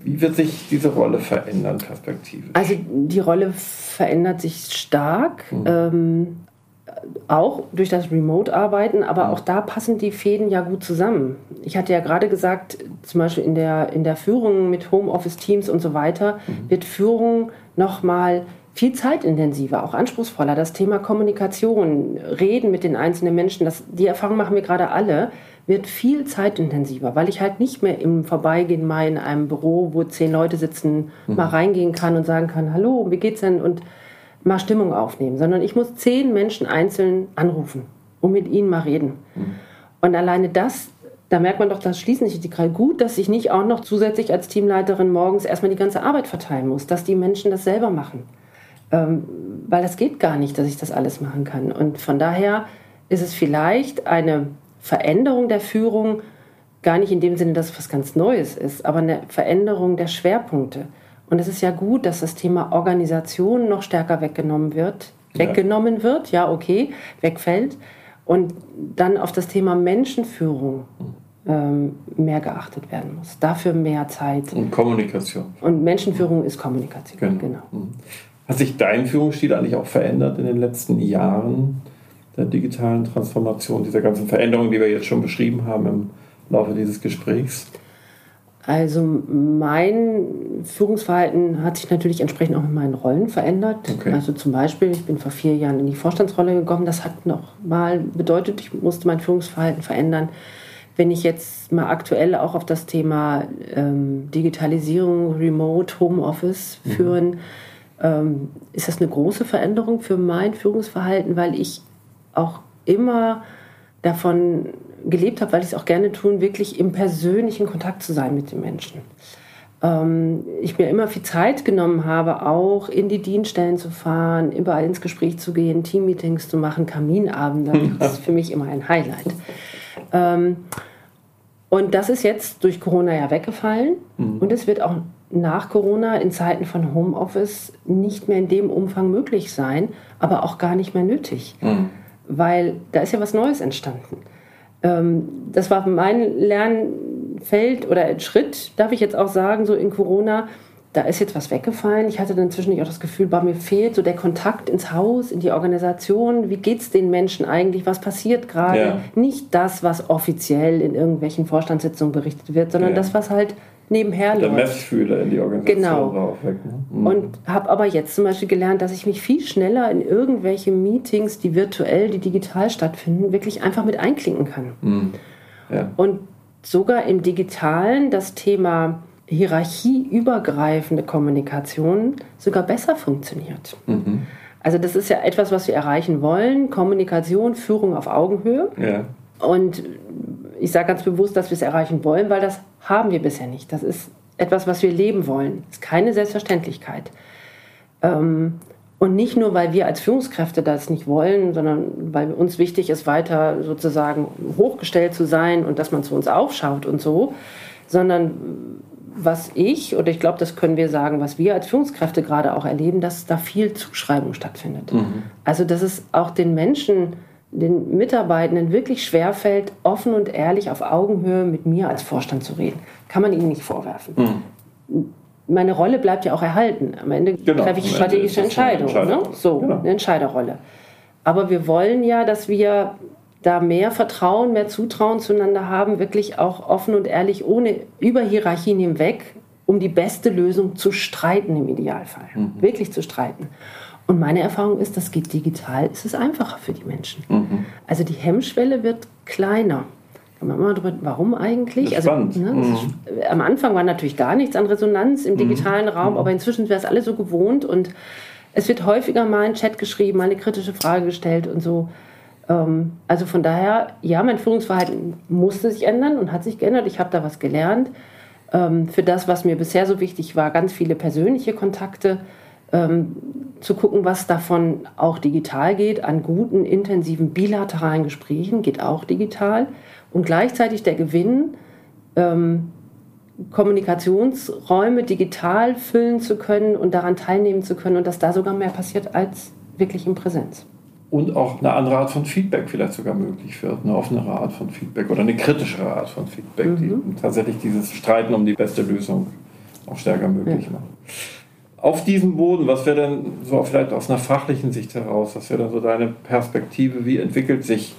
Wie wird sich diese Rolle verändern, perspektivisch? Also die Rolle verändert sich stark. Hm. Ähm, auch durch das Remote-Arbeiten, aber auch da passen die Fäden ja gut zusammen. Ich hatte ja gerade gesagt, zum Beispiel in der, in der Führung mit Homeoffice-Teams und so weiter, mhm. wird Führung nochmal viel zeitintensiver, auch anspruchsvoller. Das Thema Kommunikation, Reden mit den einzelnen Menschen, das, die Erfahrung machen wir gerade alle, wird viel zeitintensiver, weil ich halt nicht mehr im Vorbeigehen mal in einem Büro, wo zehn Leute sitzen, mhm. mal reingehen kann und sagen kann, hallo, wie geht's denn? Und mal Stimmung aufnehmen, sondern ich muss zehn Menschen einzeln anrufen und mit ihnen mal reden. Mhm. Und alleine das, da merkt man doch, das schließen sich die Kreise gut, dass ich nicht auch noch zusätzlich als Teamleiterin morgens erstmal die ganze Arbeit verteilen muss, dass die Menschen das selber machen. Ähm, weil das geht gar nicht, dass ich das alles machen kann. Und von daher ist es vielleicht eine Veränderung der Führung, gar nicht in dem Sinne, dass es was ganz Neues ist, aber eine Veränderung der Schwerpunkte. Und es ist ja gut, dass das Thema Organisation noch stärker weggenommen wird. Weggenommen wird, ja, okay, wegfällt. Und dann auf das Thema Menschenführung ähm, mehr geachtet werden muss. Dafür mehr Zeit. Und Kommunikation. Und Menschenführung ist Kommunikation, genau. genau. Mhm. Hat sich dein Führungsstil eigentlich auch verändert in den letzten Jahren der digitalen Transformation, dieser ganzen Veränderungen, die wir jetzt schon beschrieben haben im Laufe dieses Gesprächs? Also mein Führungsverhalten hat sich natürlich entsprechend auch mit meinen Rollen verändert. Okay. Also zum Beispiel, ich bin vor vier Jahren in die Vorstandsrolle gekommen. Das hat noch mal bedeutet, ich musste mein Führungsverhalten verändern. Wenn ich jetzt mal aktuell auch auf das Thema ähm, Digitalisierung, Remote, Homeoffice mhm. führen, ähm, ist das eine große Veränderung für mein Führungsverhalten, weil ich auch immer davon gelebt habe, weil ich es auch gerne tun, wirklich im persönlichen Kontakt zu sein mit den Menschen. Ähm, ich mir immer viel Zeit genommen habe, auch in die Dienststellen zu fahren, überall ins Gespräch zu gehen, Teammeetings zu machen, Kaminabende. <laughs> Das ist für mich immer ein Highlight. Ähm, und das ist jetzt durch Corona ja weggefallen. Mhm. Und es wird auch nach Corona in Zeiten von Homeoffice nicht mehr in dem Umfang möglich sein, aber auch gar nicht mehr nötig. Mhm. Weil da ist ja was Neues entstanden. Ähm, das war mein Lernfeld oder Schritt, darf ich jetzt auch sagen, so in Corona. Da ist jetzt was weggefallen. Ich hatte dann zwischendurch auch das Gefühl, bei mir fehlt so der Kontakt ins Haus, in die Organisation. Wie geht es den Menschen eigentlich? Was passiert gerade? Ja. Nicht das, was offiziell in irgendwelchen Vorstandssitzungen berichtet wird, sondern ja. das, was halt nebenher Der Messfühler in die Organisation genau. drauf weg. Ne? Mhm. Und habe aber jetzt zum Beispiel gelernt, dass ich mich viel schneller in irgendwelche Meetings, die virtuell, die digital stattfinden, wirklich einfach mit einklinken kann. Mhm. Ja. Und sogar im digitalen das Thema hierarchieübergreifende Kommunikation sogar besser funktioniert. Mhm. Also das ist ja etwas, was wir erreichen wollen. Kommunikation, Führung auf Augenhöhe. Ja. Und ich sage ganz bewusst, dass wir es erreichen wollen, weil das haben wir bisher nicht. Das ist etwas, was wir leben wollen. Das ist keine Selbstverständlichkeit. Ähm, und nicht nur, weil wir als Führungskräfte das nicht wollen, sondern weil uns wichtig ist, weiter sozusagen hochgestellt zu sein und dass man zu uns aufschaut und so, sondern was ich, oder ich glaube, das können wir sagen, was wir als Führungskräfte gerade auch erleben, dass da viel Zuschreibung stattfindet. Mhm. Also, dass es auch den Menschen den Mitarbeitenden wirklich schwerfällt, offen und ehrlich auf Augenhöhe mit mir als Vorstand zu reden. Kann man ihnen nicht vorwerfen. Mhm. Meine Rolle bleibt ja auch erhalten. Am Ende genau, treffe ich strategische Entscheidungen. Ne? So, genau. eine Entscheiderrolle. Aber wir wollen ja, dass wir da mehr Vertrauen, mehr Zutrauen zueinander haben, wirklich auch offen und ehrlich, ohne über Hierarchien hinweg, um die beste Lösung zu streiten im Idealfall. Mhm. Wirklich zu streiten. Und meine Erfahrung ist, das geht digital, ist es einfacher für die Menschen. Mhm. Also die Hemmschwelle wird kleiner. Kann man mal drüber, warum eigentlich? Also, ne, mhm. ist, am Anfang war natürlich gar nichts an Resonanz im mhm. digitalen mhm. Raum, aber inzwischen wäre es alle so gewohnt und es wird häufiger mal ein Chat geschrieben, mal eine kritische Frage gestellt und so. Ähm, also von daher, ja, mein Führungsverhalten musste sich ändern und hat sich geändert. Ich habe da was gelernt. Ähm, für das, was mir bisher so wichtig war, ganz viele persönliche Kontakte ähm, zu gucken, was davon auch digital geht, an guten, intensiven bilateralen Gesprächen geht auch digital und gleichzeitig der Gewinn, ähm, Kommunikationsräume digital füllen zu können und daran teilnehmen zu können und dass da sogar mehr passiert als wirklich in Präsenz. Und auch eine andere Art von Feedback vielleicht sogar möglich wird, eine offenere Art von Feedback oder eine kritischere Art von Feedback, mhm. die tatsächlich dieses Streiten um die beste Lösung auch stärker möglich ja. macht auf diesem Boden, was wäre denn so vielleicht aus einer fachlichen Sicht heraus, was wäre denn so deine Perspektive, wie entwickelt sich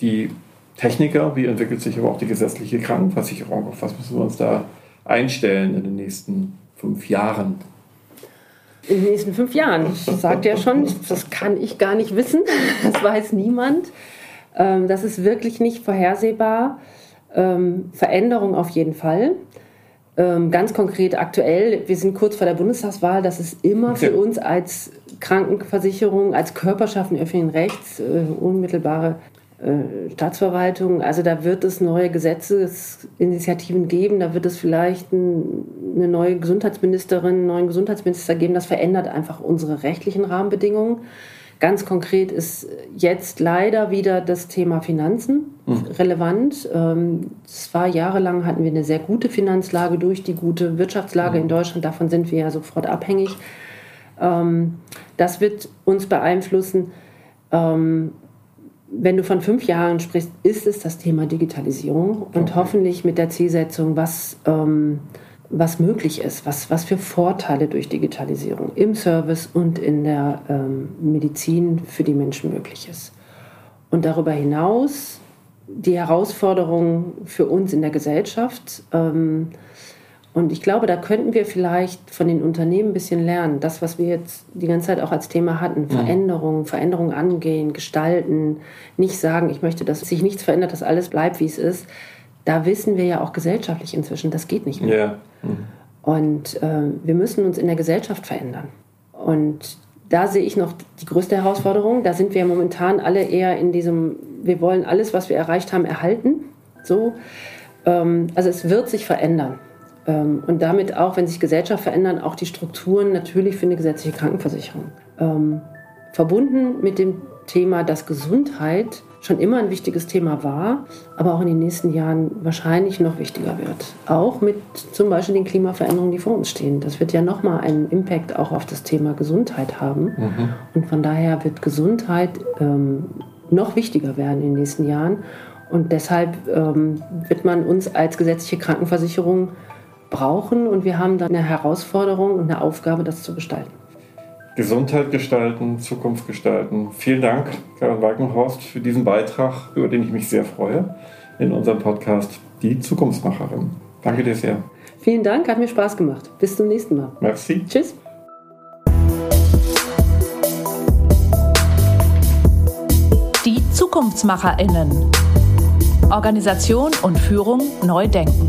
die Techniker, wie entwickelt sich aber auch die gesetzliche Krankenversicherung, auf was müssen wir uns da einstellen in den nächsten fünf Jahren? In den nächsten fünf Jahren, das sagt ja schon, das kann ich gar nicht wissen, das weiß niemand. Ähm, das ist wirklich nicht vorhersehbar. Ähm, Veränderung auf jeden Fall. Ähm, ganz konkret aktuell, wir sind kurz vor der Bundestagswahl, das ist immer für uns als Krankenversicherung, als Körperschaften öffentlichen Rechts, äh, unmittelbare äh, Staatsverwaltung, also da wird es neue Gesetzesinitiativen geben, da wird es vielleicht ein, eine neue Gesundheitsministerin, einen neuen Gesundheitsminister geben, das verändert einfach unsere rechtlichen Rahmenbedingungen. Ganz konkret ist jetzt leider wieder das Thema Finanzen mhm. relevant. Ähm, zwei Jahre lang hatten wir eine sehr gute Finanzlage durch die gute Wirtschaftslage mhm. in Deutschland. Davon sind wir ja sofort abhängig. Ähm, das wird uns beeinflussen. Ähm, wenn du von fünf Jahren sprichst, ist es das Thema Digitalisierung und okay. hoffentlich mit der Zielsetzung, was was möglich ist, was, was für Vorteile durch Digitalisierung im Service und in der ähm, Medizin für die Menschen möglich ist. Und darüber hinaus die Herausforderungen für uns in der Gesellschaft. Ähm, und ich glaube, da könnten wir vielleicht von den Unternehmen ein bisschen lernen. Das, was wir jetzt die ganze Zeit auch als Thema hatten, Veränderungen, Veränderungen angehen, gestalten, nicht sagen, ich möchte, dass sich nichts verändert, dass alles bleibt, wie es ist da wissen wir ja auch gesellschaftlich inzwischen, das geht nicht mehr. Ja. Mhm. Und äh, wir müssen uns in der Gesellschaft verändern. Und da sehe ich noch die größte Herausforderung. Da sind wir momentan alle eher in diesem, wir wollen alles, was wir erreicht haben, erhalten. So. Ähm, also es wird sich verändern. Ähm, und damit auch, wenn sich Gesellschaft verändern, auch die Strukturen natürlich für eine gesetzliche Krankenversicherung. Ähm, verbunden mit dem Thema, dass Gesundheit schon immer ein wichtiges Thema war, aber auch in den nächsten Jahren wahrscheinlich noch wichtiger wird. Auch mit zum Beispiel den Klimaveränderungen, die vor uns stehen. Das wird ja nochmal einen Impact auch auf das Thema Gesundheit haben. Mhm. Und von daher wird Gesundheit ähm, noch wichtiger werden in den nächsten Jahren. Und deshalb ähm, wird man uns als gesetzliche Krankenversicherung brauchen und wir haben dann eine Herausforderung und eine Aufgabe, das zu gestalten. Gesundheit gestalten, Zukunft gestalten. Vielen Dank, Karin Walkenhorst, für diesen Beitrag, über den ich mich sehr freue, in unserem Podcast Die Zukunftsmacherin. Danke dir sehr. Vielen Dank, hat mir Spaß gemacht. Bis zum nächsten Mal. Merci. Tschüss. Die ZukunftsmacherInnen. Organisation und Führung neu denken.